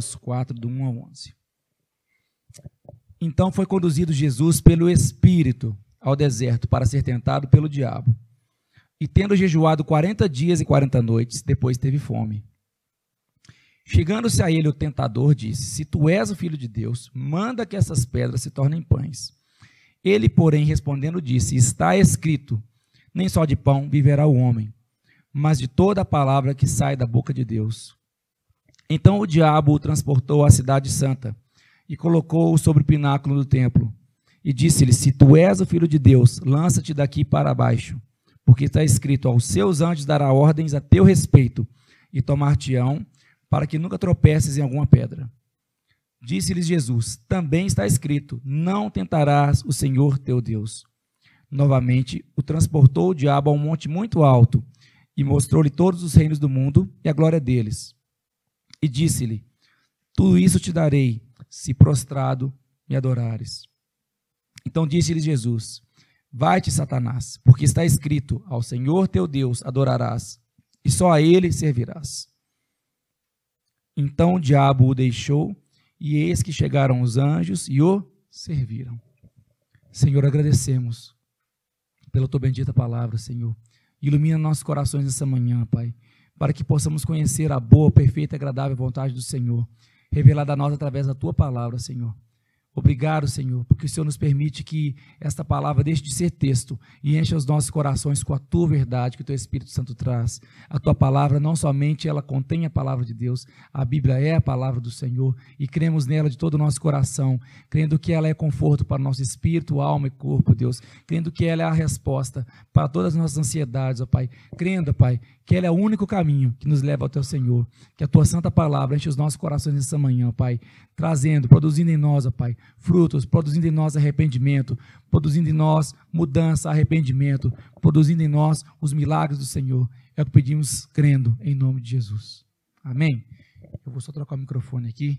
Mateus 4, do 1 ao 11. Então foi conduzido Jesus pelo Espírito ao deserto para ser tentado pelo diabo. E tendo jejuado quarenta dias e quarenta noites, depois teve fome. Chegando-se a ele o tentador, disse: Se tu és o filho de Deus, manda que essas pedras se tornem pães. Ele, porém, respondendo, disse: Está escrito: Nem só de pão viverá o homem, mas de toda a palavra que sai da boca de Deus. Então o diabo o transportou à cidade santa e colocou-o sobre o pináculo do templo. E disse-lhe: Se tu és o filho de Deus, lança-te daqui para baixo, porque está escrito: Aos seus anjos dará ordens a teu respeito, e tomar-te-ão, para que nunca tropeces em alguma pedra. Disse-lhes Jesus: Também está escrito: Não tentarás o Senhor teu Deus. Novamente o transportou o diabo a um monte muito alto e mostrou-lhe todos os reinos do mundo e a glória deles. E disse-lhe: Tudo isso te darei se prostrado me adorares. Então disse-lhe Jesus: Vai-te, Satanás, porque está escrito: Ao Senhor teu Deus adorarás, e só a ele servirás. Então o diabo o deixou, e eis que chegaram os anjos e o serviram. Senhor, agradecemos pela tua bendita palavra, Senhor. Ilumina nossos corações essa manhã, Pai, para que possamos conhecer a boa, perfeita e agradável vontade do Senhor revelada a nós através da tua palavra, Senhor. Obrigado, Senhor, porque o Senhor nos permite que esta palavra deixe de ser texto e encha os nossos corações com a tua verdade que o teu Espírito Santo traz. A tua palavra não somente ela contém a palavra de Deus, a Bíblia é a palavra do Senhor e cremos nela de todo o nosso coração, crendo que ela é conforto para o nosso espírito, alma e corpo, Deus, crendo que ela é a resposta para todas as nossas ansiedades, ó Pai, crendo, Pai, que ela é o único caminho que nos leva ao teu Senhor, que a tua santa palavra enche os nossos corações nessa manhã, Pai, trazendo, produzindo em nós, ó Pai, frutos, produzindo em nós arrependimento, produzindo em nós mudança, arrependimento, produzindo em nós os milagres do Senhor. É o que pedimos crendo em nome de Jesus. Amém? Eu vou só trocar o microfone aqui.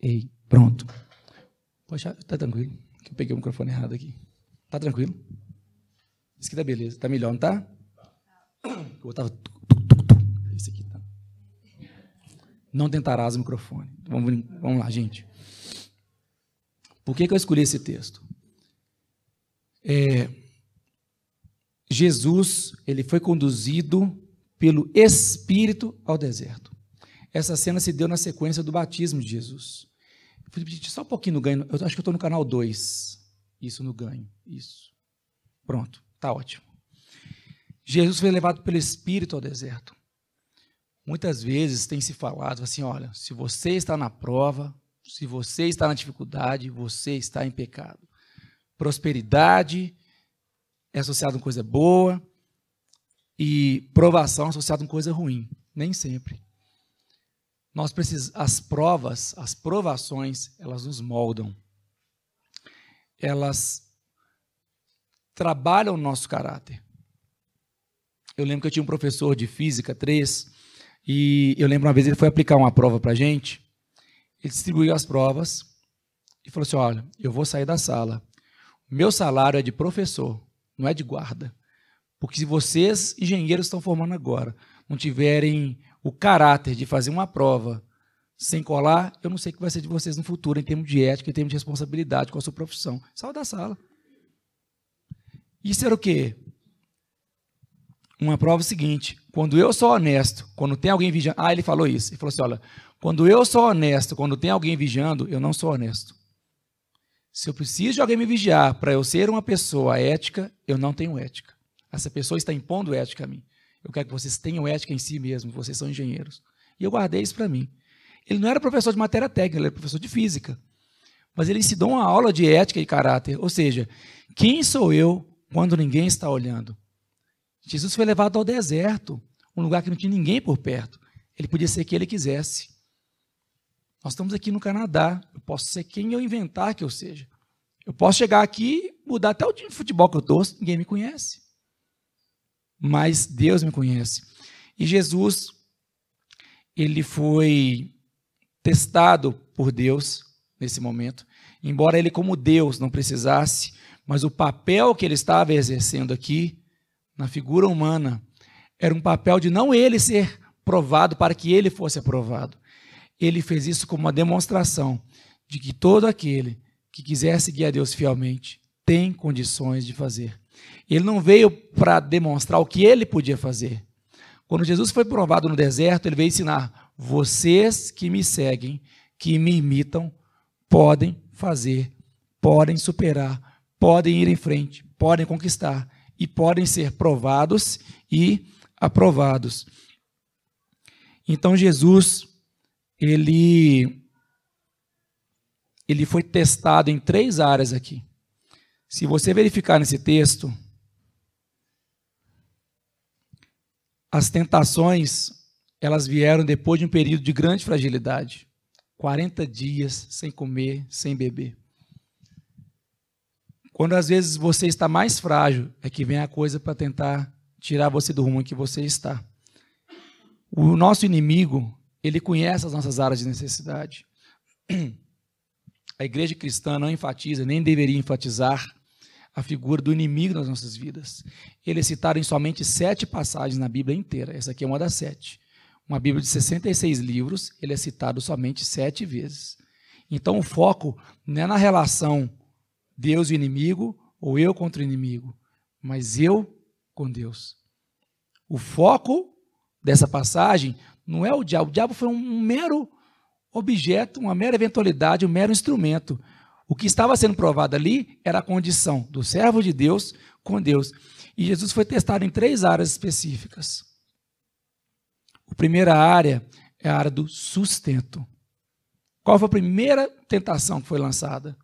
Ei, pronto. Poxa, tá tranquilo. Eu peguei o microfone errado aqui. Tá tranquilo? Isso aqui tá beleza. Tá melhor, não tá? Eu botava. Esse aqui tá. Não tentarás o microfone. Vamos, vamos lá, gente. Por que, que eu escolhi esse texto? É, Jesus, ele foi conduzido pelo Espírito ao deserto. Essa cena se deu na sequência do batismo de Jesus. Só um pouquinho no ganho. Eu acho que eu estou no canal 2. Isso, no ganho. Isso. Pronto, tá ótimo. Jesus foi levado pelo Espírito ao deserto. Muitas vezes tem se falado assim: olha, se você está na prova, se você está na dificuldade, você está em pecado. Prosperidade é associado com coisa boa e provação é associado com coisa ruim. Nem sempre. Nós precisamos, as provas, as provações, elas nos moldam. Elas trabalham o nosso caráter. Eu lembro que eu tinha um professor de física 3 e eu lembro uma vez ele foi aplicar uma prova para a gente. Ele distribuiu as provas e falou assim: Olha, eu vou sair da sala. Meu salário é de professor, não é de guarda. Porque se vocês, engenheiros, estão formando agora, não tiverem o caráter de fazer uma prova sem colar, eu não sei o que vai ser de vocês no futuro, em termos de ética, em termos de responsabilidade com a sua profissão. Saiu da sala. Isso era o quê? Uma prova seguinte. Quando eu sou honesto, quando tem alguém vigiando. Ah, ele falou isso. Ele falou assim: olha, quando eu sou honesto, quando tem alguém vigiando, eu não sou honesto. Se eu preciso de alguém me vigiar para eu ser uma pessoa ética, eu não tenho ética. Essa pessoa está impondo ética a mim. Eu quero que vocês tenham ética em si mesmos, vocês são engenheiros. E eu guardei isso para mim. Ele não era professor de matéria técnica, ele era professor de física. Mas ele ensinou uma aula de ética e caráter. Ou seja, quem sou eu quando ninguém está olhando? Jesus foi levado ao deserto, um lugar que não tinha ninguém por perto. Ele podia ser quem ele quisesse. Nós estamos aqui no Canadá. Eu posso ser quem eu inventar que eu seja. Eu posso chegar aqui mudar até o time de futebol que eu torço, ninguém me conhece mas Deus me conhece. E Jesus, ele foi testado por Deus nesse momento. Embora ele, como Deus, não precisasse, mas o papel que ele estava exercendo aqui, na figura humana, era um papel de não ele ser provado para que ele fosse aprovado. Ele fez isso como uma demonstração de que todo aquele que quiser seguir a Deus fielmente tem condições de fazer. Ele não veio para demonstrar o que ele podia fazer. Quando Jesus foi provado no deserto, ele veio ensinar: vocês que me seguem, que me imitam, podem fazer, podem superar, podem ir em frente, podem conquistar e podem ser provados e aprovados. Então Jesus ele ele foi testado em três áreas aqui. Se você verificar nesse texto, as tentações, elas vieram depois de um período de grande fragilidade. 40 dias sem comer, sem beber. Quando às vezes você está mais frágil, é que vem a coisa para tentar tirar você do rumo em que você está. O nosso inimigo, ele conhece as nossas áreas de necessidade. A igreja cristã não enfatiza, nem deveria enfatizar a figura do inimigo nas nossas vidas. Ele é citado em somente sete passagens na Bíblia inteira. Essa aqui é uma das sete. Uma Bíblia de 66 livros, ele é citado somente sete vezes. Então o foco não é na relação Deus e inimigo, ou eu contra o inimigo, mas eu com Deus. O foco dessa passagem não é o diabo. O diabo foi um mero objeto, uma mera eventualidade, um mero instrumento. O que estava sendo provado ali era a condição do servo de Deus com Deus. E Jesus foi testado em três áreas específicas. A primeira área é a área do sustento. Qual foi a primeira tentação que foi lançada?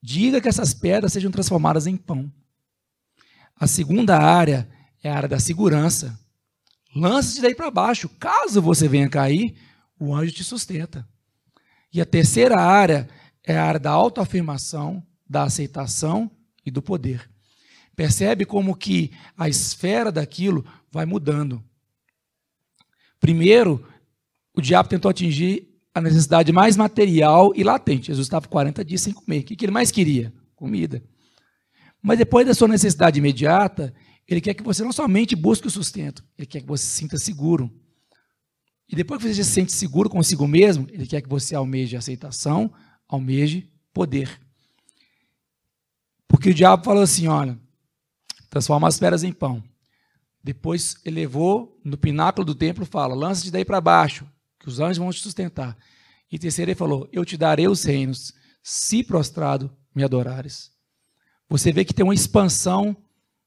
Diga que essas pedras sejam transformadas em pão. A segunda área é a área da segurança. Lance-se daí para baixo. Caso você venha cair, o anjo te sustenta. E a terceira área é a área da autoafirmação, da aceitação e do poder. Percebe como que a esfera daquilo vai mudando. Primeiro, o diabo tentou atingir a necessidade mais material e latente. Jesus estava 40 dias sem comer. O que ele mais queria? Comida. Mas depois da sua necessidade imediata, ele quer que você não somente busque o sustento, ele quer que você se sinta seguro. E depois que você se sente seguro consigo mesmo, ele quer que você almeje aceitação, almeje poder. Porque o diabo falou assim: olha, transforma as feras em pão. Depois elevou no pináculo do templo, fala: lança-te daí para baixo, que os anjos vão te sustentar. E terceiro, ele falou: eu te darei os reinos, se prostrado me adorares. Você vê que tem uma expansão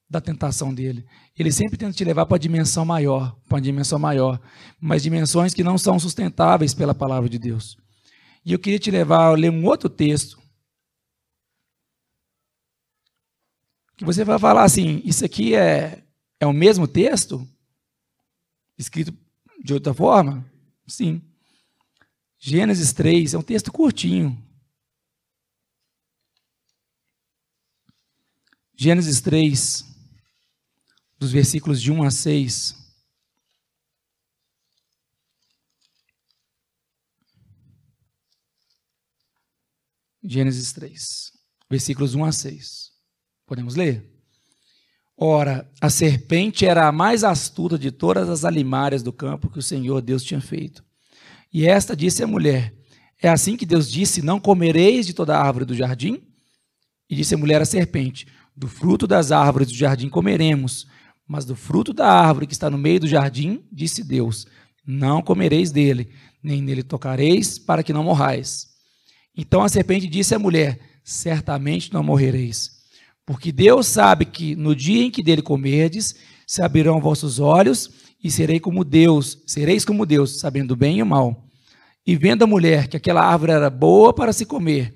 da tentação dele. Ele sempre tenta te levar para uma dimensão maior, para uma dimensão maior, mas dimensões que não são sustentáveis pela palavra de Deus. E eu queria te levar a ler um outro texto. Que você vai falar assim: isso aqui é, é o mesmo texto? Escrito de outra forma? Sim. Gênesis 3 é um texto curtinho. Gênesis 3, dos versículos de 1 a 6. Gênesis 3, versículos 1 a 6. Podemos ler? Ora, a serpente era a mais astuta de todas as alimárias do campo que o Senhor Deus tinha feito. E esta disse à mulher: É assim que Deus disse: Não comereis de toda árvore do jardim? E disse a mulher à serpente: Do fruto das árvores do jardim comeremos, mas do fruto da árvore que está no meio do jardim, disse Deus: Não comereis dele, nem nele tocareis, para que não morrais. Então a serpente disse à mulher: Certamente não morrereis. Porque Deus sabe que no dia em que dele comerdes, se abrirão vossos olhos e serei como Deus, sereis como Deus, sabendo bem e o mal. E vendo a mulher que aquela árvore era boa para se comer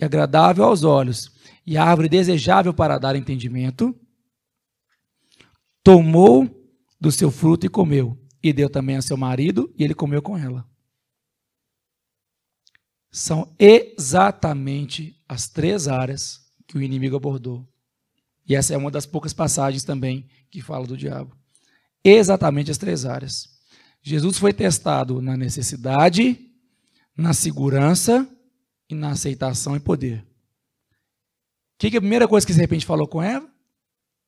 e agradável aos olhos, e árvore desejável para dar entendimento, tomou do seu fruto e comeu, e deu também a seu marido, e ele comeu com ela. São exatamente as três áreas que o inimigo abordou. E essa é uma das poucas passagens também que fala do diabo. Exatamente as três áreas. Jesus foi testado na necessidade, na segurança e na aceitação e poder. O que, que a primeira coisa que de repente falou com Eva?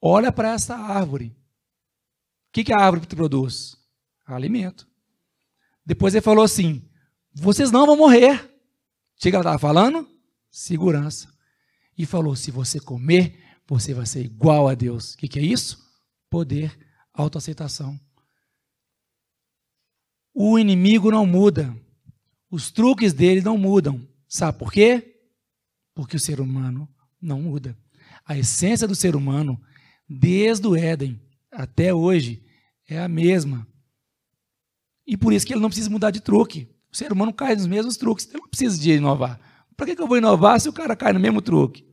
Olha para essa árvore. O que, que a árvore produz? Alimento. Depois ele falou assim: vocês não vão morrer. Que ela estava falando? Segurança. E falou: se você comer, você vai ser igual a Deus. O que, que é isso? Poder, autoaceitação. O inimigo não muda. Os truques dele não mudam. Sabe por quê? Porque o ser humano não muda. A essência do ser humano, desde o Éden até hoje, é a mesma. E por isso que ele não precisa mudar de truque. O ser humano cai nos mesmos truques. Ele não precisa de inovar. Para que, que eu vou inovar se o cara cai no mesmo truque?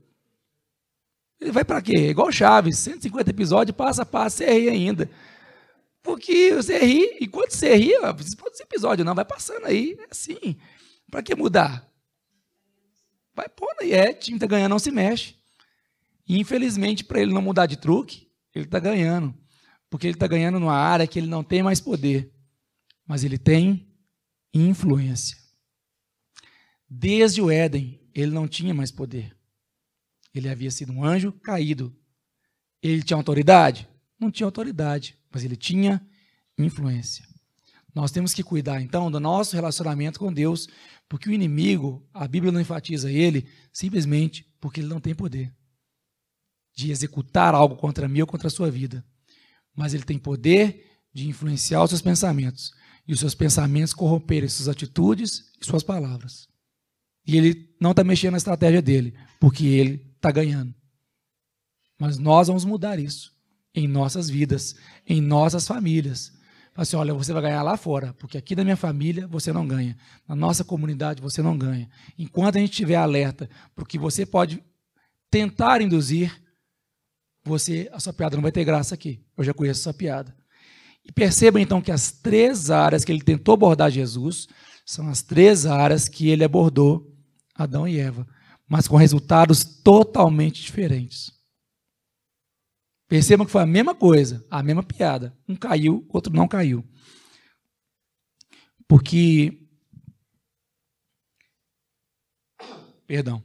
Ele vai para quê? Igual Chaves, 150 episódios, passa a passo, você ri ainda. Porque você ri, enquanto você ri, esse episódio não, vai passando aí, é assim. Para que mudar? Vai pondo aí, é, time está ganhando, não se mexe. E infelizmente, para ele não mudar de truque, ele está ganhando. Porque ele está ganhando numa área que ele não tem mais poder mas ele tem influência. Desde o Éden, ele não tinha mais poder. Ele havia sido um anjo caído. Ele tinha autoridade? Não tinha autoridade, mas ele tinha influência. Nós temos que cuidar, então, do nosso relacionamento com Deus, porque o inimigo, a Bíblia não enfatiza ele simplesmente porque ele não tem poder de executar algo contra mim ou contra a sua vida. Mas ele tem poder de influenciar os seus pensamentos e os seus pensamentos corromperem suas atitudes e suas palavras. E ele não está mexendo na estratégia dele, porque ele está ganhando. Mas nós vamos mudar isso em nossas vidas, em nossas famílias. Assim, olha, você vai ganhar lá fora, porque aqui da minha família você não ganha, na nossa comunidade você não ganha. Enquanto a gente estiver alerta para o que você pode tentar induzir, você a sua piada não vai ter graça aqui. Eu já conheço essa piada. E perceba então que as três áreas que ele tentou abordar Jesus são as três áreas que ele abordou Adão e Eva, mas com resultados totalmente diferentes. Percebam que foi a mesma coisa, a mesma piada. Um caiu, outro não caiu. Porque. Perdão.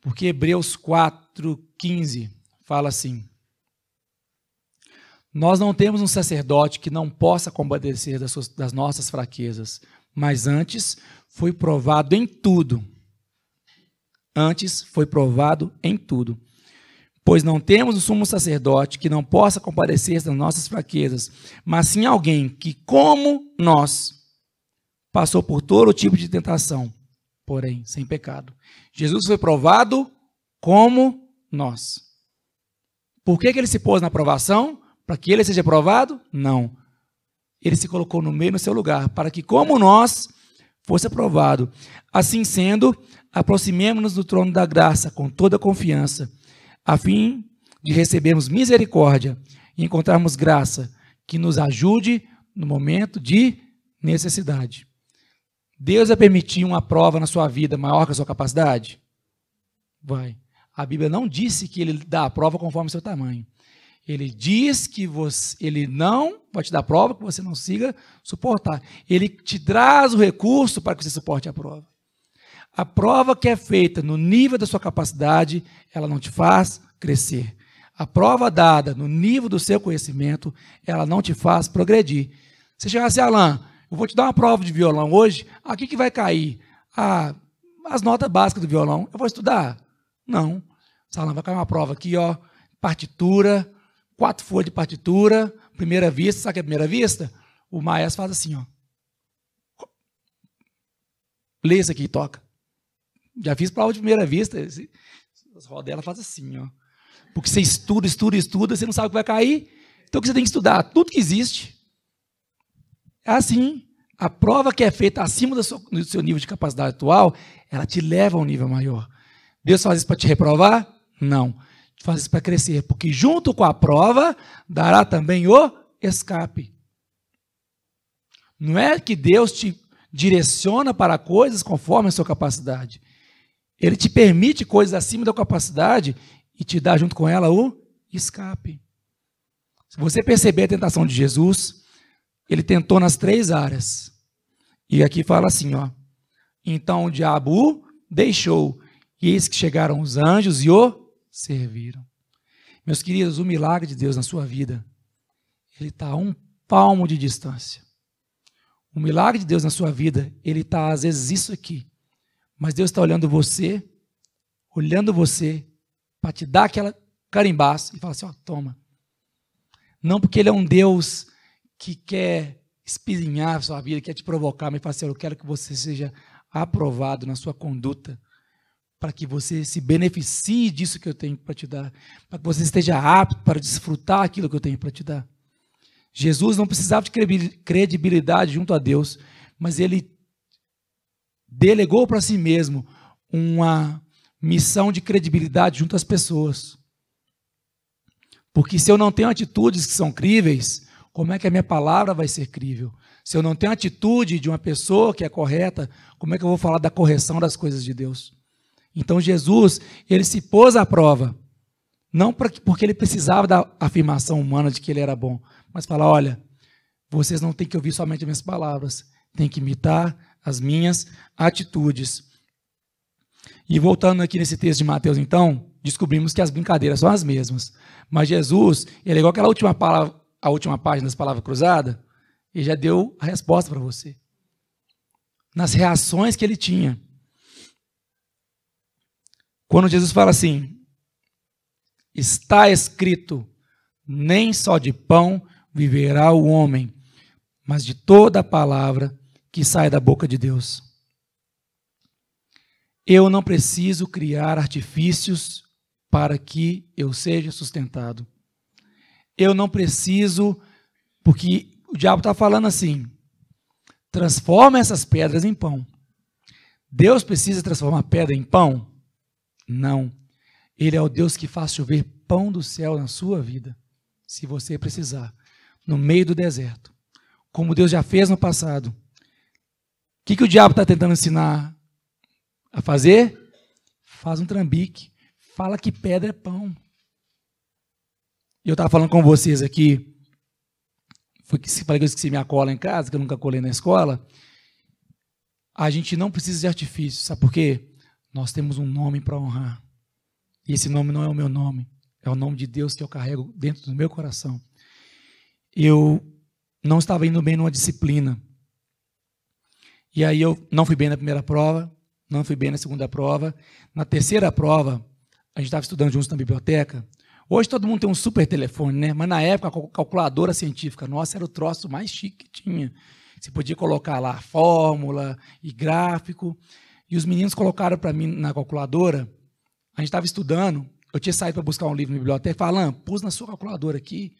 Porque Hebreus 4,15 fala assim: nós não temos um sacerdote que não possa compadecer das, suas, das nossas fraquezas, mas antes foi provado em tudo. Antes foi provado em tudo. Pois não temos um sumo sacerdote que não possa compadecer das nossas fraquezas, mas sim alguém que, como nós, passou por todo tipo de tentação, porém sem pecado. Jesus foi provado como nós. Por que, que ele se pôs na provação? Para que ele seja aprovado? Não. Ele se colocou no meio, no seu lugar, para que, como nós, fosse aprovado. Assim sendo, aproximemo-nos do trono da graça com toda confiança, a fim de recebermos misericórdia e encontrarmos graça que nos ajude no momento de necessidade. Deus vai permitir uma prova na sua vida maior que a sua capacidade? Vai. A Bíblia não disse que ele dá a prova conforme o seu tamanho. Ele diz que você, ele não vai te dar prova que você não siga suportar. Ele te traz o recurso para que você suporte a prova. A prova que é feita no nível da sua capacidade, ela não te faz crescer. A prova dada no nível do seu conhecimento, ela não te faz progredir. Você chegar assim, Alain, eu vou te dar uma prova de violão hoje, aqui que vai cair ah, as notas básicas do violão. Eu vou estudar? Não. Alain, vai cair uma prova aqui, ó, partitura, quatro folhas de partitura, primeira vista, sabe o que é primeira vista? O maestro faz assim, ó. Lê isso aqui e toca. Já fiz prova de primeira vista. As rodelas fazem assim, ó. Porque você estuda, estuda, estuda, você não sabe o que vai cair. Então o que você tem que estudar? Tudo que existe. É assim. A prova que é feita acima do seu, do seu nível de capacidade atual, ela te leva a um nível maior. Deus faz isso para te reprovar? Não faz isso para crescer, porque junto com a prova dará também o escape. Não é que Deus te direciona para coisas conforme a sua capacidade. Ele te permite coisas acima da capacidade e te dá junto com ela o escape. Se você perceber a tentação de Jesus, ele tentou nas três áreas. E aqui fala assim, ó: Então o diabo o deixou, e eis que chegaram os anjos e o serviram. Meus queridos, o milagre de Deus na sua vida, ele está a um palmo de distância. O milagre de Deus na sua vida, ele está às vezes isso aqui. Mas Deus está olhando você, olhando você, para te dar aquela carimbaço e falar assim: ó, toma. Não porque Ele é um Deus que quer espizinhar a sua vida, quer te provocar, mas fala assim: eu quero que você seja aprovado na sua conduta, para que você se beneficie disso que eu tenho para te dar, para que você esteja apto para desfrutar aquilo que eu tenho para te dar. Jesus não precisava de credibilidade junto a Deus, mas ele delegou para si mesmo uma missão de credibilidade junto às pessoas. Porque se eu não tenho atitudes que são críveis, como é que a minha palavra vai ser crível? Se eu não tenho atitude de uma pessoa que é correta, como é que eu vou falar da correção das coisas de Deus? Então Jesus, ele se pôs à prova, não porque ele precisava da afirmação humana de que ele era bom, mas falar: olha, vocês não têm que ouvir somente as minhas palavras, têm que imitar as minhas atitudes. E voltando aqui nesse texto de Mateus, então, descobrimos que as brincadeiras são as mesmas. Mas Jesus, ele é igual aquela última palavra, a última página das palavras cruzadas, ele já deu a resposta para você. Nas reações que ele tinha. Quando Jesus fala assim: está escrito, nem só de pão viverá o homem, mas de toda a palavra que sai da boca de Deus. Eu não preciso criar artifícios para que eu seja sustentado. Eu não preciso, porque o diabo está falando assim: transforma essas pedras em pão. Deus precisa transformar pedra em pão? Não. Ele é o Deus que faz chover pão do céu na sua vida, se você precisar no meio do deserto, como Deus já fez no passado. O que, que o diabo está tentando ensinar a fazer? Faz um trambique. Fala que pedra é pão. Eu estava falando com vocês aqui, foi que falei que eu esqueci minha cola em casa, que eu nunca colei na escola. A gente não precisa de artifício, sabe por quê? Nós temos um nome para honrar. E esse nome não é o meu nome, é o nome de Deus que eu carrego dentro do meu coração eu não estava indo bem numa disciplina. E aí eu não fui bem na primeira prova, não fui bem na segunda prova. Na terceira prova, a gente estava estudando juntos na biblioteca. Hoje todo mundo tem um super telefone, né? Mas na época a calculadora científica nossa era o troço mais chique que tinha. Você podia colocar lá fórmula e gráfico. E os meninos colocaram para mim na calculadora. A gente estava estudando. Eu tinha saído para buscar um livro na biblioteca. Falando, pus na sua calculadora aqui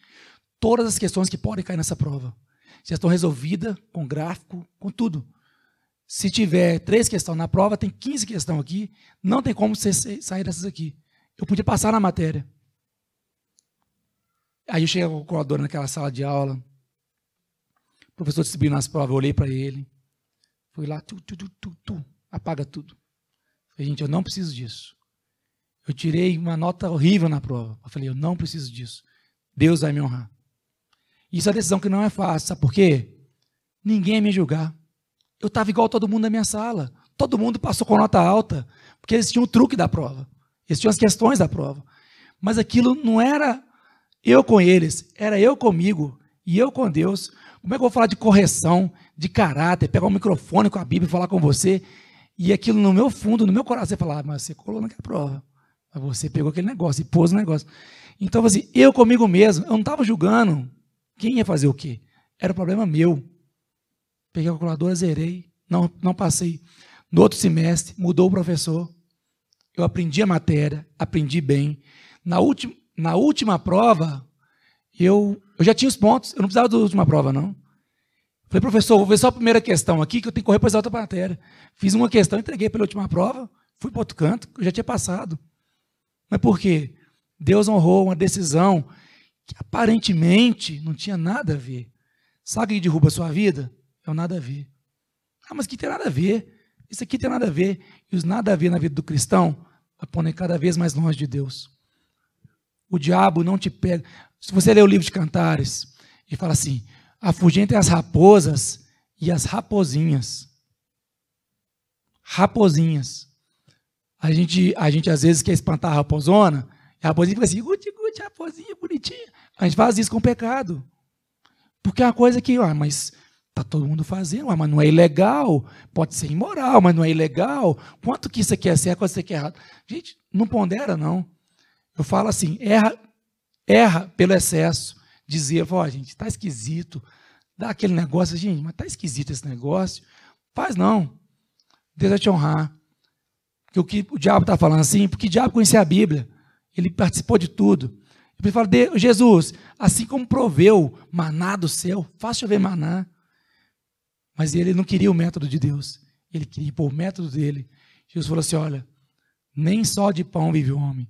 todas as questões que podem cair nessa prova. Já estão resolvidas com gráfico, com tudo. Se tiver três questões na prova, tem 15 questões aqui, não tem como você sair dessas aqui. Eu podia passar na matéria. Aí eu cheguei com a calculadora naquela sala de aula. O professor distribuindo as provas, eu olhei para ele. Fui lá, tu, tu, tu, tu, tu, apaga tudo. Falei, gente, eu não preciso disso. Eu tirei uma nota horrível na prova. Eu falei, eu não preciso disso. Deus vai me honrar. Isso é uma decisão que não é fácil, sabe por quê? Ninguém ia me julgar. Eu estava igual todo mundo na minha sala. Todo mundo passou com nota alta, porque eles tinham o truque da prova. Eles tinham as questões da prova. Mas aquilo não era eu com eles, era eu comigo e eu com Deus. Como é que eu vou falar de correção, de caráter, pegar um microfone com a Bíblia e falar com você, e aquilo no meu fundo, no meu coração, você falar, ah, mas você colou naquela prova. Mas você pegou aquele negócio e pôs o negócio. Então, assim, eu comigo mesmo, eu não estava julgando quem ia fazer o quê? Era o problema meu. Peguei a calculadora, zerei, não, não passei. No outro semestre, mudou o professor. Eu aprendi a matéria, aprendi bem. Na, última, na última prova, eu, eu já tinha os pontos, eu não precisava da última prova, não. Falei, professor, vou ver só a primeira questão aqui, que eu tenho que correr para a outra matéria. Fiz uma questão, entreguei pela última prova, fui para outro canto, eu já tinha passado. Mas por quê? Deus honrou uma decisão que aparentemente não tinha nada a ver. Sabe o que derruba a sua vida? É o nada a ver. Ah, mas que tem nada a ver. Isso aqui tem nada a ver. E os nada a ver na vida do cristão apontem cada vez mais longe de Deus. O diabo não te pega. Se você ler o livro de Cantares e fala assim: afugentem as raposas e as raposinhas. raposinhas. A gente, a gente às vezes quer espantar a raposona, e a raposinha fica assim, guti, guti, raposinha bonitinha. A gente faz isso com pecado. Porque é uma coisa que, ah, mas tá todo mundo fazendo, ah, mas não é ilegal, pode ser imoral, mas não é ilegal. Quanto que isso aqui é certo, quanto isso aqui é errado? Gente, não pondera, não. Eu falo assim, erra, erra pelo excesso. Dizer, ó, gente, está esquisito. Dá aquele negócio, gente, mas está esquisito esse negócio. Faz não. Deus vai te honrar. Porque o que o diabo está falando assim, porque o diabo conhecia a Bíblia. Ele participou de tudo. Ele fala, Jesus, assim como proveu maná do céu, faz chover maná. Mas ele não queria o método de Deus. Ele queria impor o método dele. Jesus falou assim: olha, nem só de pão vive o homem.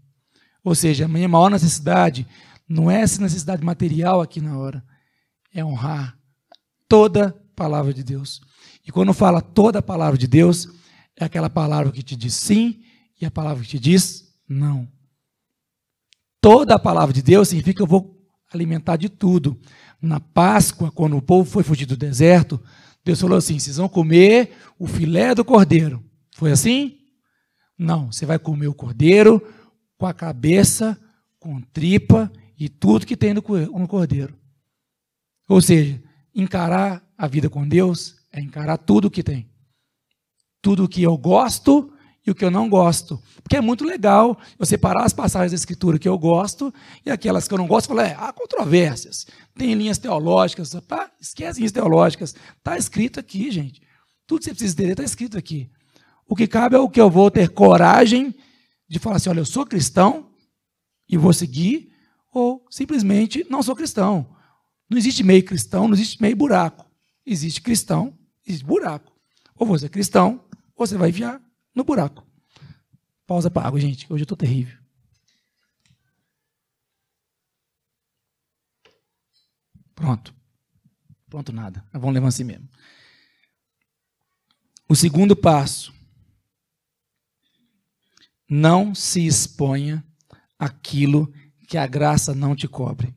Ou seja, a minha maior necessidade não é essa necessidade material aqui na hora, é honrar toda palavra de Deus. E quando fala toda a palavra de Deus, é aquela palavra que te diz sim e a palavra que te diz não. Toda a palavra de Deus significa que eu vou alimentar de tudo. Na Páscoa, quando o povo foi fugir do deserto, Deus falou assim: vocês vão comer o filé do cordeiro. Foi assim? Não, você vai comer o cordeiro com a cabeça, com tripa e tudo que tem no cordeiro. Ou seja, encarar a vida com Deus é encarar tudo o que tem. Tudo o que eu gosto e o que eu não gosto. Porque é muito legal eu separar as passagens da Escritura que eu gosto e aquelas que eu não gosto, falar, é, há controvérsias, tem linhas teológicas, esquece linhas teológicas. Está escrito aqui, gente. Tudo que você precisa entender está escrito aqui. O que cabe é o que eu vou ter coragem de falar assim: olha, eu sou cristão e vou seguir, simplesmente não sou cristão. Não existe meio cristão, não existe meio buraco. Existe cristão, existe buraco. Ou você é cristão, ou você vai enfiar no buraco. Pausa para água, gente. Hoje eu estou terrível. Pronto. Pronto, nada. Vamos levar assim mesmo. O segundo passo. Não se exponha aquilo que a graça não te cobre.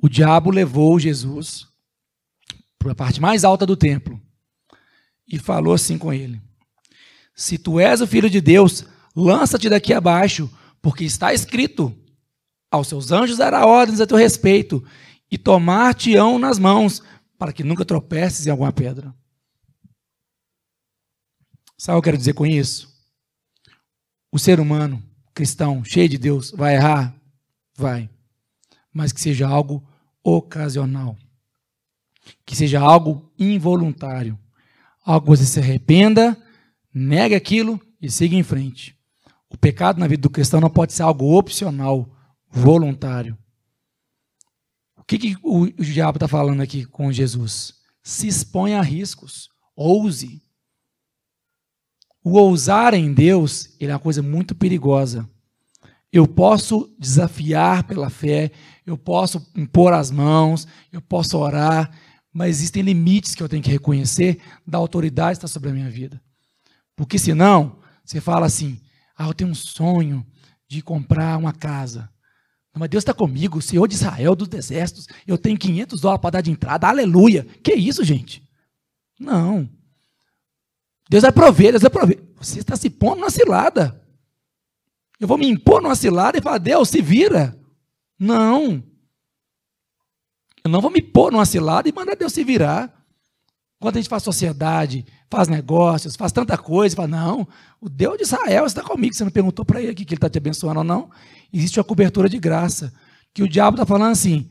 O diabo levou Jesus para a parte mais alta do templo e falou assim com ele: se tu és o filho de Deus, lança-te daqui abaixo, porque está escrito: aos seus anjos dará ordens a teu respeito, e tomar-te-ão nas mãos, para que nunca tropeces em alguma pedra. Sabe o que eu quero dizer com isso? O ser humano, cristão, cheio de Deus, vai errar? Vai. Mas que seja algo ocasional. Que seja algo involuntário. Algo que você se arrependa negue aquilo e siga em frente. O pecado na vida do cristão não pode ser algo opcional, voluntário. O que, que o, diabo está falando aqui com Jesus? Se exponha a riscos, ouse. O ousar em Deus é uma coisa muito perigosa. Eu posso desafiar pela fé, eu posso impor as mãos, eu posso orar, mas existem limites que eu tenho que reconhecer da autoridade que está sobre a minha vida. Porque senão, você fala assim: ah, eu tenho um sonho de comprar uma casa. Mas Deus está comigo, Senhor de Israel, dos exércitos, eu tenho 500 dólares para dar de entrada, aleluia. Que isso, gente? Não. Deus vai prover, Deus vai prover. Você está se pondo na cilada. Eu vou me impor numa cilada e falar, Deus, se vira. Não. Eu não vou me pôr numa cilada e mandar Deus se virar. Quando a gente faz sociedade, faz negócios, faz tanta coisa, fala, não, o Deus de Israel está comigo. Você não perguntou para ele aqui que ele está te abençoando ou não. Existe uma cobertura de graça. Que o diabo está falando assim: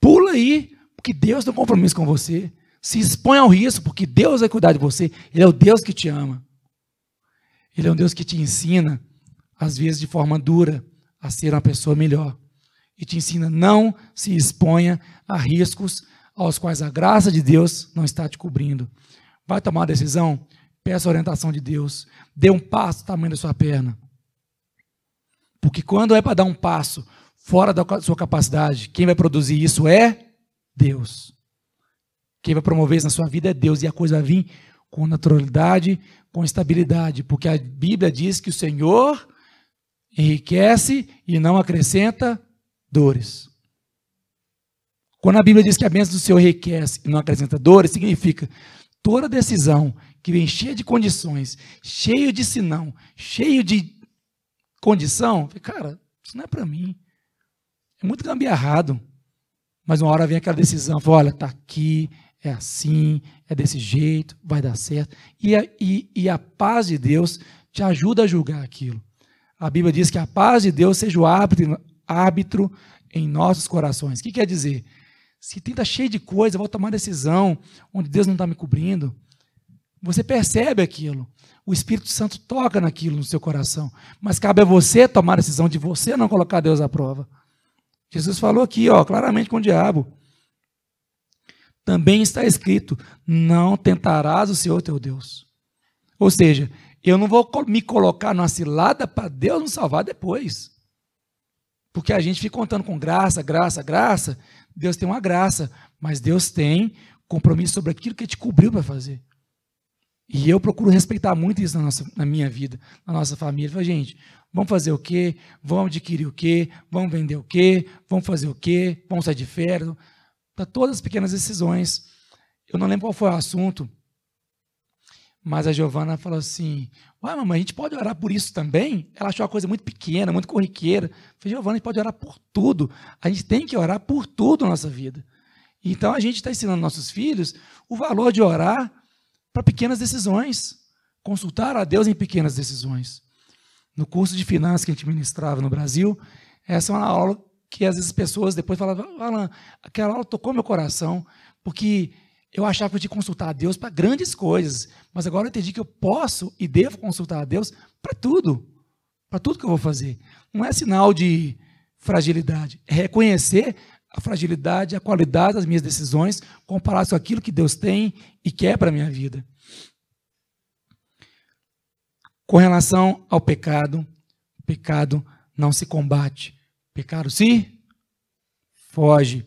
pula aí, porque Deus tem um compromisso com você. Se expõe ao risco, porque Deus vai cuidar de você. Ele é o Deus que te ama. Ele é um Deus que te ensina, às vezes de forma dura, a ser uma pessoa melhor. E te ensina, não se exponha a riscos aos quais a graça de Deus não está te cobrindo. Vai tomar uma decisão? Peça a orientação de Deus. Dê um passo do tamanho da sua perna. Porque quando é para dar um passo fora da sua capacidade, quem vai produzir isso é Deus. Quem vai promover isso na sua vida é Deus. E a coisa vai vir com naturalidade, com estabilidade. Porque a Bíblia diz que o Senhor enriquece e não acrescenta dores. Quando a Bíblia diz que a bênção do Senhor enriquece e não acrescenta dores, significa toda decisão que vem cheia de condições, cheio de sinão, cheio de condição, cara, isso não é para mim. É muito gambiarrado. Mas uma hora vem aquela decisão, fala, olha, tá aqui, é assim, é desse jeito, vai dar certo. E a, e, e a paz de Deus te ajuda a julgar aquilo. A Bíblia diz que a paz de Deus seja o árbitro, árbitro em nossos corações. O que quer dizer? Se está cheio de coisa, vou tomar decisão onde Deus não está me cobrindo. Você percebe aquilo. O Espírito Santo toca naquilo no seu coração. Mas cabe a você tomar a decisão de você não colocar Deus à prova. Jesus falou aqui, ó, claramente com o diabo. Também está escrito: não tentarás o Senhor teu Deus. Ou seja, eu não vou me colocar numa cilada para Deus nos salvar depois. Porque a gente fica contando com graça, graça, graça. Deus tem uma graça, mas Deus tem compromisso sobre aquilo que te cobriu para fazer. E eu procuro respeitar muito isso na, nossa, na minha vida, na nossa família. Falei, gente, vamos fazer o quê? Vamos adquirir o quê? Vamos vender o quê? Vamos fazer o quê? Vamos sair de férias? Para todas as pequenas decisões. Eu não lembro qual foi o assunto, mas a Giovana falou assim: Ué, mamãe, a gente pode orar por isso também? Ela achou uma coisa muito pequena, muito corriqueira. Eu falei, Giovana, a gente pode orar por tudo. A gente tem que orar por tudo na nossa vida. Então a gente está ensinando nossos filhos o valor de orar para pequenas decisões, consultar a Deus em pequenas decisões. No curso de finanças que a gente ministrava no Brasil, essa é uma aula que às vezes as pessoas depois falavam, Alan, aquela aula tocou meu coração, porque eu achava que eu tinha que consultar a Deus para grandes coisas, mas agora eu entendi que eu posso e devo consultar a Deus para tudo, para tudo que eu vou fazer. Não é sinal de fragilidade, é reconhecer a fragilidade, a qualidade das minhas decisões, comparado com aquilo que Deus tem e quer para a minha vida. Com relação ao pecado, o pecado não se combate, pecado se foge.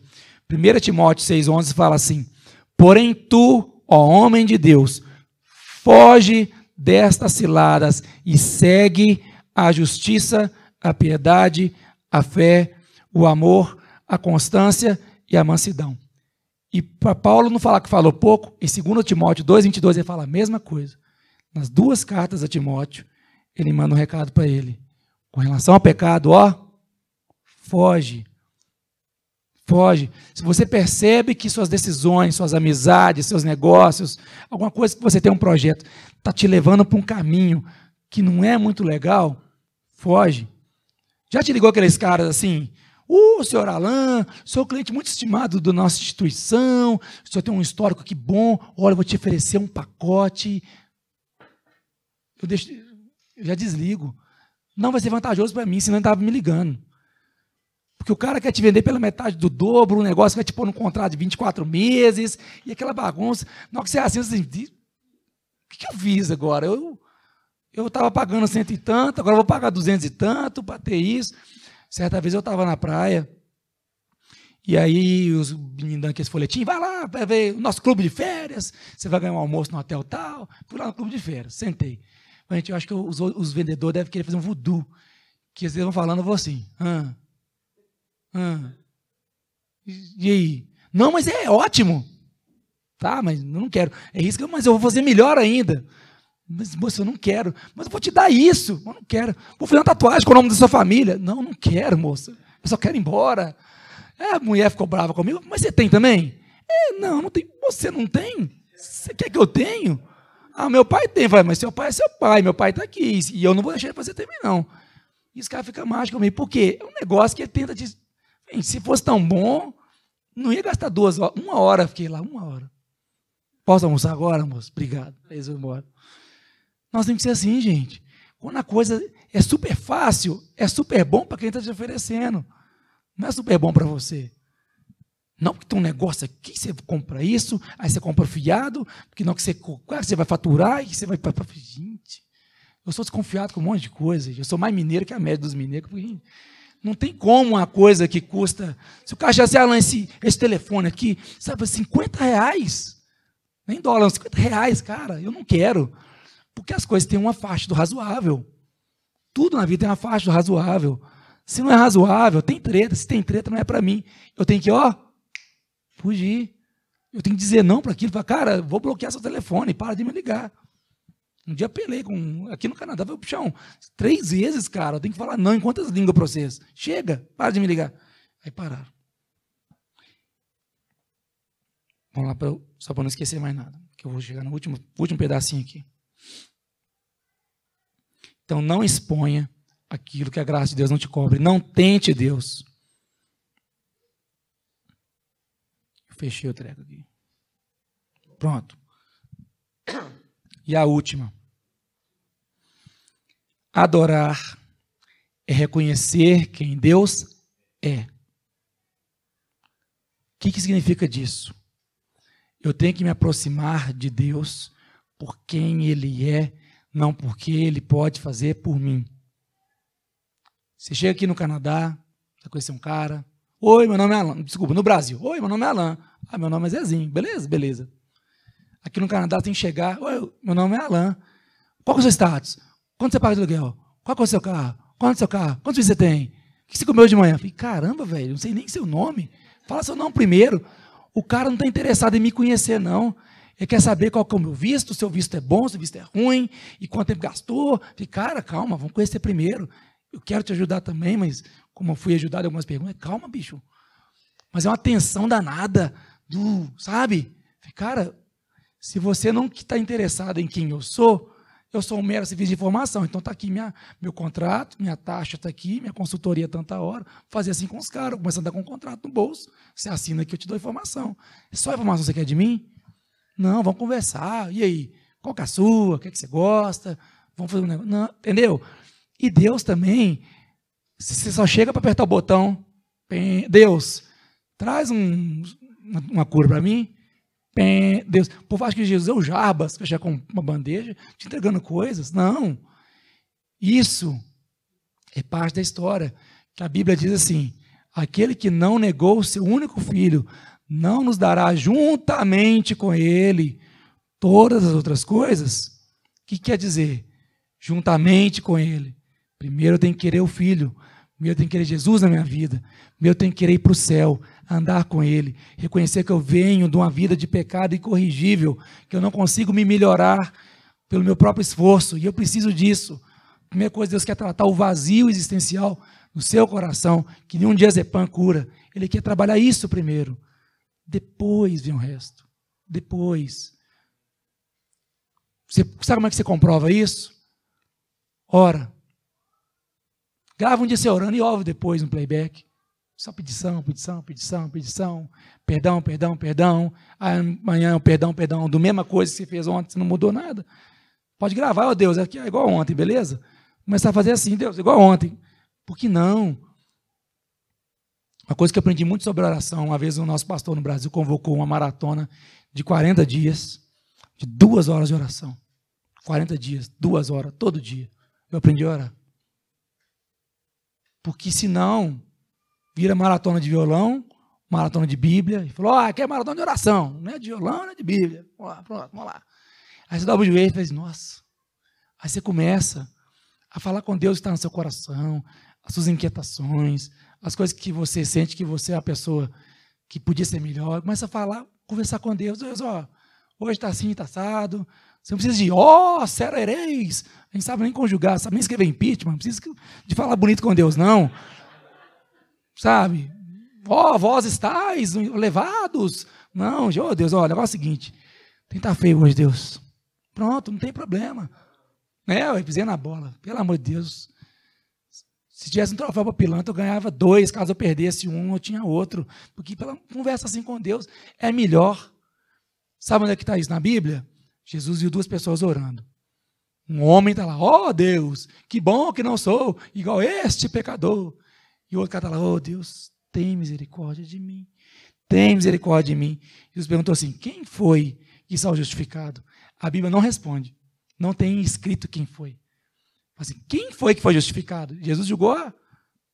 1 Timóteo 6,11 fala assim: Porém, tu, ó homem de Deus, foge destas ciladas e segue a justiça, a piedade, a fé, o amor, a constância e a mansidão. E para Paulo não falar que falou pouco, em 2 Timóteo 2,22 ele fala a mesma coisa. Nas duas cartas a Timóteo, ele manda um recado para ele. Com relação ao pecado, ó, foge. Foge. Se você percebe que suas decisões, suas amizades, seus negócios, alguma coisa que você tem um projeto, está te levando para um caminho que não é muito legal, foge. Já te ligou aqueles caras assim? O uh, senhor Alain, sou cliente muito estimado da nossa instituição, o senhor tem um histórico que bom, olha, vou te oferecer um pacote. Eu, deixo, eu já desligo. Não vai ser vantajoso para mim, senão ele estava me ligando. Porque o cara quer te vender pela metade do dobro, um negócio vai te pôr num contrato de 24 meses, e aquela bagunça. Na hora que você assina, você diz, o que, eu fiz agora? Eu eu estava pagando cento e tanto, agora vou pagar duzentos e tanto para ter isso. Certa vez eu estava na praia, e aí os meninos dando aquele folhetim, vai lá, vai ver o nosso clube de férias, você vai ganhar um almoço no hotel tal. Fui lá no clube de férias, sentei. Gente, eu acho que os, os vendedores devem querer fazer um voodoo. Que eles vão falando, eu vou assim. Ah, ah. E aí? Não, mas é ótimo. Tá, mas não quero. É isso mas eu vou fazer melhor ainda. Mas, moça, eu não quero. Mas eu vou te dar isso. Eu não quero. Vou fazer uma tatuagem com o nome da sua família. Não, não quero, moça. Eu só quero ir embora. É, a mulher ficou brava comigo. Mas você tem também? É, não, não tem. Você não tem? Você quer que eu tenha? Ah, meu pai tem. Vai, mas seu pai é seu pai. Meu pai está aqui. E eu não vou deixar ele fazer também, não. E esse cara fica mágico comigo. Por quê? É um negócio que ele tenta te se fosse tão bom, não ia gastar duas horas. Uma hora fiquei lá, uma hora. Posso almoçar agora, moço? Obrigado. Eles vão embora. Nós temos que ser assim, gente. Quando a coisa é super fácil, é super bom para quem está te oferecendo. Não é super bom para você. Não porque tem um negócio aqui, você compra isso, aí você compra fiado, porque não que você, você vai faturar e você vai. Gente, eu sou desconfiado com um monte de coisa. Eu sou mais mineiro que a média dos mineiros. Porque, não tem como uma coisa que custa. Se o cara já esse, esse telefone aqui, sabe, 50 reais. Nem dólar, 50 reais, cara, eu não quero. Porque as coisas têm uma faixa do razoável. Tudo na vida tem uma faixa do razoável. Se não é razoável, tem treta. Se tem treta, não é para mim. Eu tenho que, ó, fugir. Eu tenho que dizer não para aquilo. Falar, cara, vou bloquear seu telefone, para de me ligar. Um dia apelei com. Aqui no Canadá, falei, puxão, três vezes, cara, eu tenho que falar não em quantas línguas para vocês. Chega, para de me ligar. Aí pararam. Vamos lá, pra só para não esquecer mais nada. Que eu vou chegar no último, último pedacinho aqui. Então não exponha aquilo que a graça de Deus não te cobre. Não tente Deus. Eu fechei o treco aqui. Pronto. E a última. Adorar é reconhecer quem Deus é. O que, que significa disso? Eu tenho que me aproximar de Deus por quem Ele é, não porque Ele pode fazer por mim. Você chega aqui no Canadá, você conhecer um cara. Oi, meu nome é Alan. Desculpa, no Brasil. Oi, meu nome é Alan. Ah, meu nome é Zezinho. Beleza? Beleza. Aqui no Canadá tem que chegar. Oi, meu nome é Alan. Qual é o seu status? Quanto você paga de aluguel? Qual é o seu carro? Quanto é o seu carro? Quantos você tem? O que você comeu de manhã? Eu falei, caramba, velho, não sei nem seu nome. Fala seu nome primeiro. O cara não está interessado em me conhecer, não. Ele quer saber qual é o meu visto, se o visto é bom, se o visto é ruim, e quanto tempo gastou. falei, cara, calma, vamos conhecer primeiro. Eu quero te ajudar também, mas como eu fui ajudado em algumas perguntas, calma, bicho. Mas é uma tensão danada do, sabe? Cara, se você não está interessado em quem eu sou, eu sou um mero serviço de informação. Então está aqui minha, meu contrato, minha taxa está aqui, minha consultoria tanta hora. Fazer assim com os caras, começando a dar com um contrato no bolso. Você assina aqui, eu te dou informação. É só informação que você quer de mim? Não, vamos conversar. E aí? Qual que é a sua? O que, é que você gosta? Vamos fazer um negócio. Não, entendeu? E Deus também, você só chega para apertar o botão, Deus, traz um, uma cura para mim. Deus, o povo que Jesus é o Jarbas, que com uma bandeja, te entregando coisas. Não. Isso é parte da história. Que a Bíblia diz assim: aquele que não negou o seu único filho, não nos dará juntamente com ele todas as outras coisas? O que quer dizer? Juntamente com ele. Primeiro eu tenho que querer o filho. Primeiro eu tenho que querer Jesus na minha vida. Primeiro eu tenho que querer ir para o céu, andar com Ele, reconhecer que eu venho de uma vida de pecado incorrigível, que eu não consigo me melhorar pelo meu próprio esforço, e eu preciso disso. A primeira coisa, Deus quer tratar o vazio existencial no seu coração, que nenhum diazepam cura. Ele quer trabalhar isso primeiro. Depois vem o resto. Depois. Você, sabe como é que você comprova isso? Ora. Grava um dia você orando e ouve depois no playback. Só pedição, pedição, pedição, pedição. Perdão, perdão, perdão. Amanhã perdão, perdão. Do mesma coisa que você fez ontem, você não mudou nada. Pode gravar, ó oh, Deus, aqui é igual ontem, beleza? Começar a fazer assim, Deus, igual ontem. Por que não? Uma coisa que eu aprendi muito sobre oração, uma vez o nosso pastor no Brasil convocou uma maratona de 40 dias, de duas horas de oração. 40 dias, duas horas, todo dia. Eu aprendi a orar. Porque senão, vira maratona de violão, maratona de Bíblia, e falou: ah, aqui é maratona de oração, não é de violão, não é de Bíblia. Vamos lá, pronto, vamos lá. Aí você dobra o joelho e faz, nossa. Aí você começa a falar com Deus que está no seu coração, as suas inquietações, as coisas que você sente que você é a pessoa que podia ser melhor. Começa a falar, conversar com Deus. Deus, ó, hoje está assim, está assado. Você não precisa de, ó, oh, serereis. A gente sabe nem conjugar, sabe nem escrever impeachment, não precisa de falar bonito com Deus, não. Sabe? Ó, oh, vós estáis levados. Não, oh, Deus, olha, é o seguinte. Tem estar feio hoje, Deus. Pronto, não tem problema. É, eu pisei na bola. Pelo amor de Deus. Se tivesse um troféu para pilantra, eu ganhava dois. Caso eu perdesse um, eu tinha outro. Porque pela conversa assim com Deus é melhor. Sabe onde é que está isso na Bíblia? Jesus viu duas pessoas orando. Um homem está lá, ó oh, Deus, que bom que não sou igual este pecador. E o outro cara está lá, oh, Deus, tem misericórdia de mim. Tem misericórdia de mim. Jesus perguntou assim: quem foi que saiu justificado? A Bíblia não responde. Não tem escrito quem foi. Assim, quem foi que foi justificado? Jesus julgou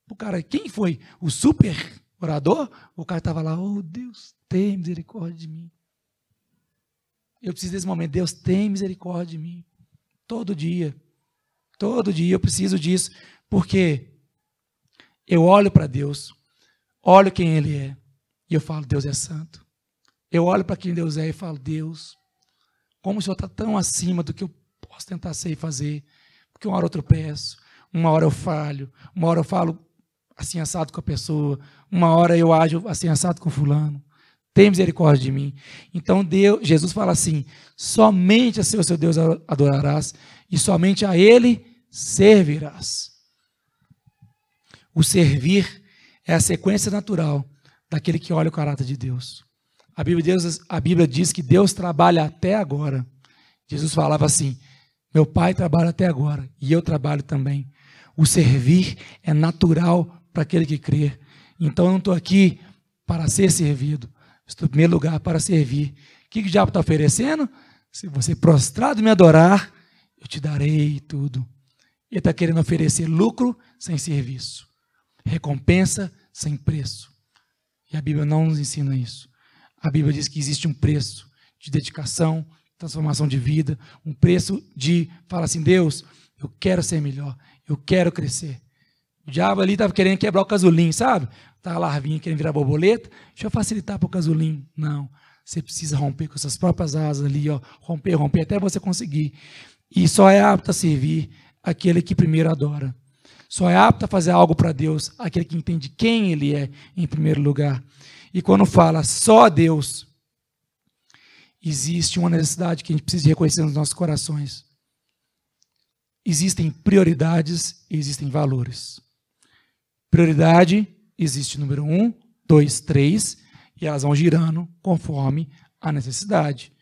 o cara. Quem foi? O super orador? O cara estava lá, oh Deus, tem misericórdia de mim. Eu preciso desse momento. Deus tem misericórdia de mim. Todo dia. Todo dia eu preciso disso. Porque eu olho para Deus, olho quem Ele é, e eu falo: Deus é santo. Eu olho para quem Deus é e falo, Deus, como o Senhor está tão acima do que eu posso tentar ser e fazer, porque uma hora eu tropeço, uma hora eu falho, uma hora eu falo assim assado com a pessoa, uma hora eu ajo assim assado com fulano. Tem misericórdia de mim. Então Deus, Jesus fala assim: somente a seu, seu Deus adorarás e somente a Ele servirás. O servir é a sequência natural daquele que olha o caráter de Deus. A Bíblia, Deus, a Bíblia diz que Deus trabalha até agora. Jesus falava assim: meu pai trabalha até agora e eu trabalho também. O servir é natural para aquele que crê. Então eu não estou aqui para ser servido. Estou em primeiro lugar para servir. O que, que o diabo está oferecendo? Se você prostrado me adorar, eu te darei tudo. Ele está querendo oferecer lucro sem serviço, recompensa sem preço. E a Bíblia não nos ensina isso. A Bíblia diz que existe um preço de dedicação, transformação de vida, um preço de fala assim, Deus, eu quero ser melhor, eu quero crescer. O diabo ali estava querendo quebrar o casulinho, sabe? Tá a larvinha querendo virar borboleta. Deixa eu facilitar para o casulinho. Não. Você precisa romper com suas próprias asas ali, ó. Romper, romper, até você conseguir. E só é apto a servir aquele que primeiro adora. Só é apto a fazer algo para Deus aquele que entende quem Ele é, em primeiro lugar. E quando fala só Deus, existe uma necessidade que a gente precisa reconhecer nos nossos corações. Existem prioridades e existem valores. Prioridade existe número um, dois, três, e elas vão girando conforme a necessidade.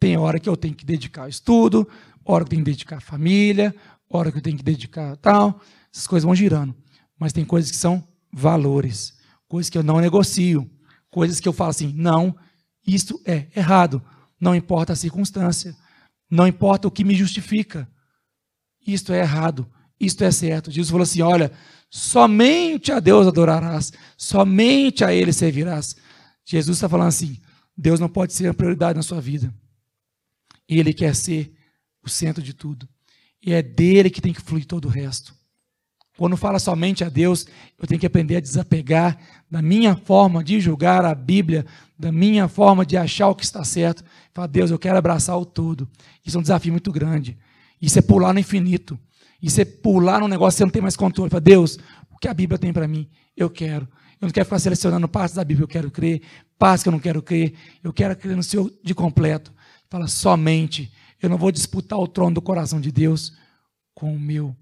Tem hora que eu tenho que dedicar ao estudo, hora que eu tenho que dedicar à família, hora que eu tenho que dedicar tal. Essas coisas vão girando. Mas tem coisas que são valores, coisas que eu não negocio, coisas que eu falo assim, não, isso é errado. Não importa a circunstância, não importa o que me justifica. Isto é errado, isto é certo. Jesus falou assim: olha, somente a Deus adorarás, somente a Ele servirás. Jesus está falando assim: Deus não pode ser a prioridade na sua vida. Ele quer ser o centro de tudo. E é dele que tem que fluir todo o resto. Quando fala somente a Deus, eu tenho que aprender a desapegar da minha forma de julgar a Bíblia, da minha forma de achar o que está certo. Falar, Deus, eu quero abraçar o todo. Isso é um desafio muito grande. Isso é pular no infinito. Isso é pular num negócio que você não tem mais controle. Fala, Deus, o que a Bíblia tem para mim? Eu quero. Eu não quero ficar selecionando partes da Bíblia que eu quero crer, partes que eu não quero crer. Eu quero crer no Senhor de completo. Fala, somente. Eu não vou disputar o trono do coração de Deus com o meu.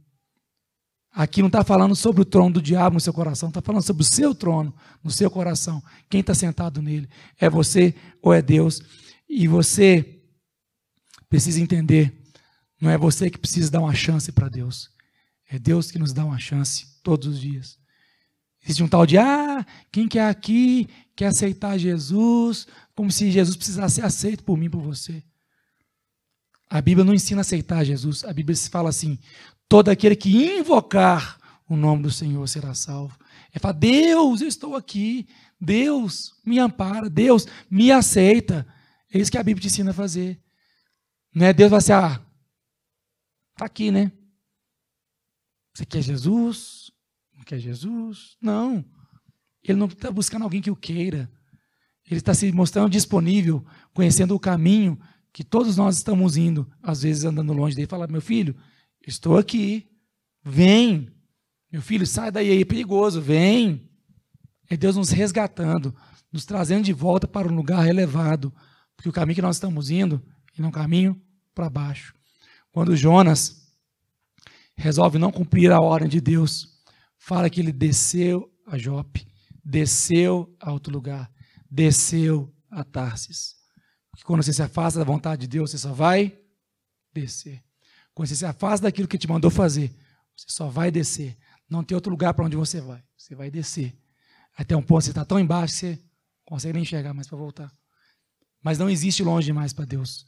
Aqui não está falando sobre o trono do diabo no seu coração, está falando sobre o seu trono no seu coração. Quem está sentado nele? É você ou é Deus? E você precisa entender: não é você que precisa dar uma chance para Deus, é Deus que nos dá uma chance todos os dias. Existe um tal de, ah, quem quer aqui quer aceitar Jesus, como se Jesus precisasse ser aceito por mim, por você. A Bíblia não ensina a aceitar Jesus. A Bíblia fala assim: Todo aquele que invocar o nome do Senhor será salvo. É falar, Deus, eu estou aqui. Deus me ampara. Deus me aceita. É isso que a Bíblia te ensina a fazer. Não é Deus vai ser, ah, está aqui, né? Você quer Jesus? Não quer Jesus? Não. Ele não está buscando alguém que o queira. Ele está se mostrando disponível, conhecendo o caminho que todos nós estamos indo, às vezes andando longe dele. Fala, meu filho, Estou aqui. Vem. Meu filho, sai daí, é perigoso. Vem. É Deus nos resgatando, nos trazendo de volta para um lugar elevado. Porque o caminho que nós estamos indo é um caminho para baixo. Quando Jonas resolve não cumprir a ordem de Deus, fala que ele desceu a Jope, desceu a outro lugar, desceu a Tarsis. Porque quando você se afasta da vontade de Deus, você só vai descer. Quando você se afasta daquilo que te mandou fazer, você só vai descer. Não tem outro lugar para onde você vai. Você vai descer. Até um ponto você está tão embaixo que você consegue nem enxergar mais para voltar. Mas não existe longe demais para Deus.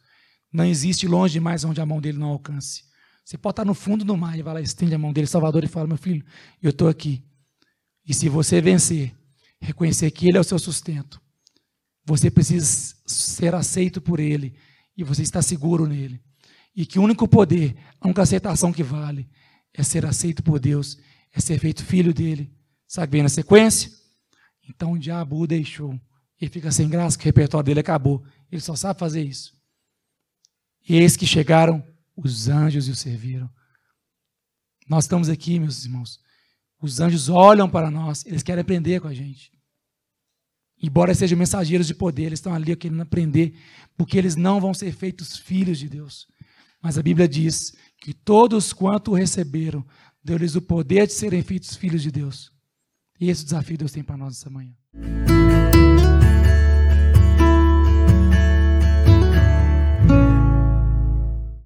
Não existe longe demais onde a mão dele não alcance. Você pode estar no fundo do mar e vai lá, estende a mão dele, Salvador, e fala: Meu filho, eu estou aqui. E se você vencer, reconhecer que Ele é o seu sustento, você precisa ser aceito por Ele e você está seguro nele e que o único poder, a única aceitação que vale, é ser aceito por Deus, é ser feito filho dele. Sabe bem na sequência? Então o diabo o deixou Ele fica sem graça, que o repertório dele acabou. Ele só sabe fazer isso. E eis que chegaram os anjos e o serviram. Nós estamos aqui, meus irmãos. Os anjos olham para nós, eles querem aprender com a gente. Embora sejam mensageiros de poder, eles estão ali querendo aprender, porque eles não vão ser feitos filhos de Deus. Mas a Bíblia diz que todos quanto receberam, deu-lhes o poder de serem feitos filhos de Deus. E esse desafio Deus tem para nós essa manhã.